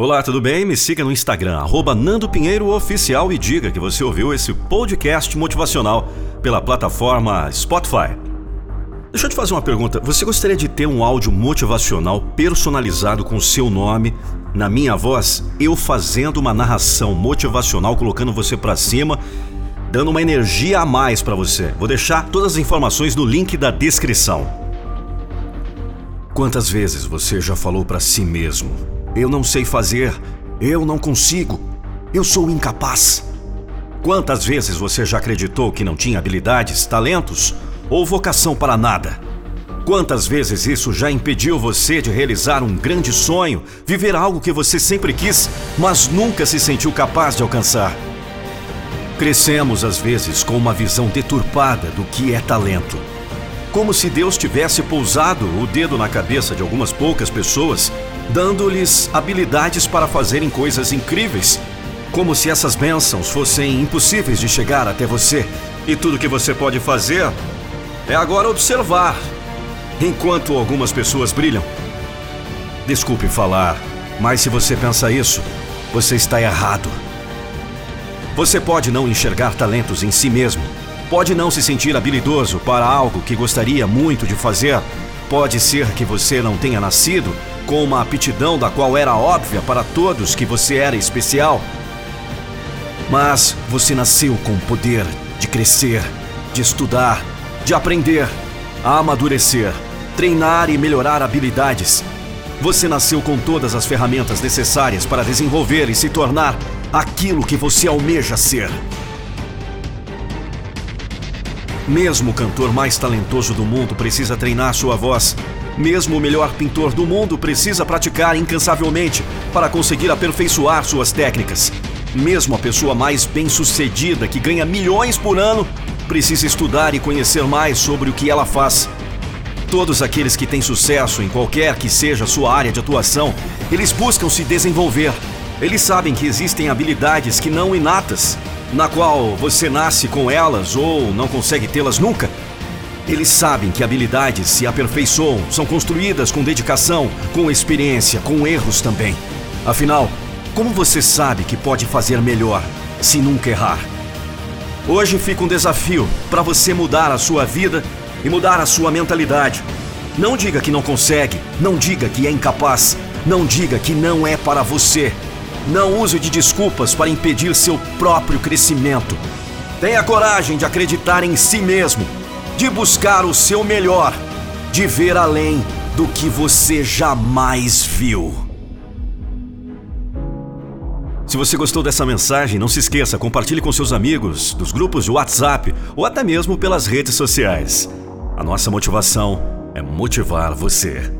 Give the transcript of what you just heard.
Olá, tudo bem? Me siga no Instagram, arroba Nando Pinheiro Oficial e diga que você ouviu esse podcast motivacional pela plataforma Spotify. Deixa eu te fazer uma pergunta. Você gostaria de ter um áudio motivacional personalizado com o seu nome, na minha voz, eu fazendo uma narração motivacional, colocando você para cima, dando uma energia a mais para você? Vou deixar todas as informações no link da descrição. Quantas vezes você já falou para si mesmo: Eu não sei fazer, eu não consigo, eu sou incapaz? Quantas vezes você já acreditou que não tinha habilidades, talentos ou vocação para nada? Quantas vezes isso já impediu você de realizar um grande sonho, viver algo que você sempre quis, mas nunca se sentiu capaz de alcançar? Crescemos às vezes com uma visão deturpada do que é talento. Como se Deus tivesse pousado o dedo na cabeça de algumas poucas pessoas, dando-lhes habilidades para fazerem coisas incríveis. Como se essas bênçãos fossem impossíveis de chegar até você. E tudo que você pode fazer é agora observar, enquanto algumas pessoas brilham. Desculpe falar, mas se você pensa isso, você está errado. Você pode não enxergar talentos em si mesmo, pode não se sentir habilidoso para algo que gostaria muito de fazer, pode ser que você não tenha nascido com uma aptidão da qual era óbvia para todos que você era especial. Mas você nasceu com o poder de crescer, de estudar, de aprender, a amadurecer, treinar e melhorar habilidades. Você nasceu com todas as ferramentas necessárias para desenvolver e se tornar aquilo que você almeja ser. Mesmo o cantor mais talentoso do mundo precisa treinar sua voz. Mesmo o melhor pintor do mundo precisa praticar incansavelmente para conseguir aperfeiçoar suas técnicas. Mesmo a pessoa mais bem-sucedida, que ganha milhões por ano, precisa estudar e conhecer mais sobre o que ela faz. Todos aqueles que têm sucesso em qualquer que seja sua área de atuação, eles buscam se desenvolver. Eles sabem que existem habilidades que não inatas, na qual você nasce com elas ou não consegue tê-las nunca. Eles sabem que habilidades se aperfeiçoam, são construídas com dedicação, com experiência, com erros também. Afinal, como você sabe que pode fazer melhor se nunca errar? Hoje fica um desafio para você mudar a sua vida e mudar a sua mentalidade. Não diga que não consegue, não diga que é incapaz, não diga que não é para você. Não use de desculpas para impedir seu próprio crescimento. Tenha coragem de acreditar em si mesmo, de buscar o seu melhor, de ver além do que você jamais viu. Se você gostou dessa mensagem, não se esqueça, compartilhe com seus amigos, dos grupos de WhatsApp ou até mesmo pelas redes sociais. A nossa motivação é motivar você.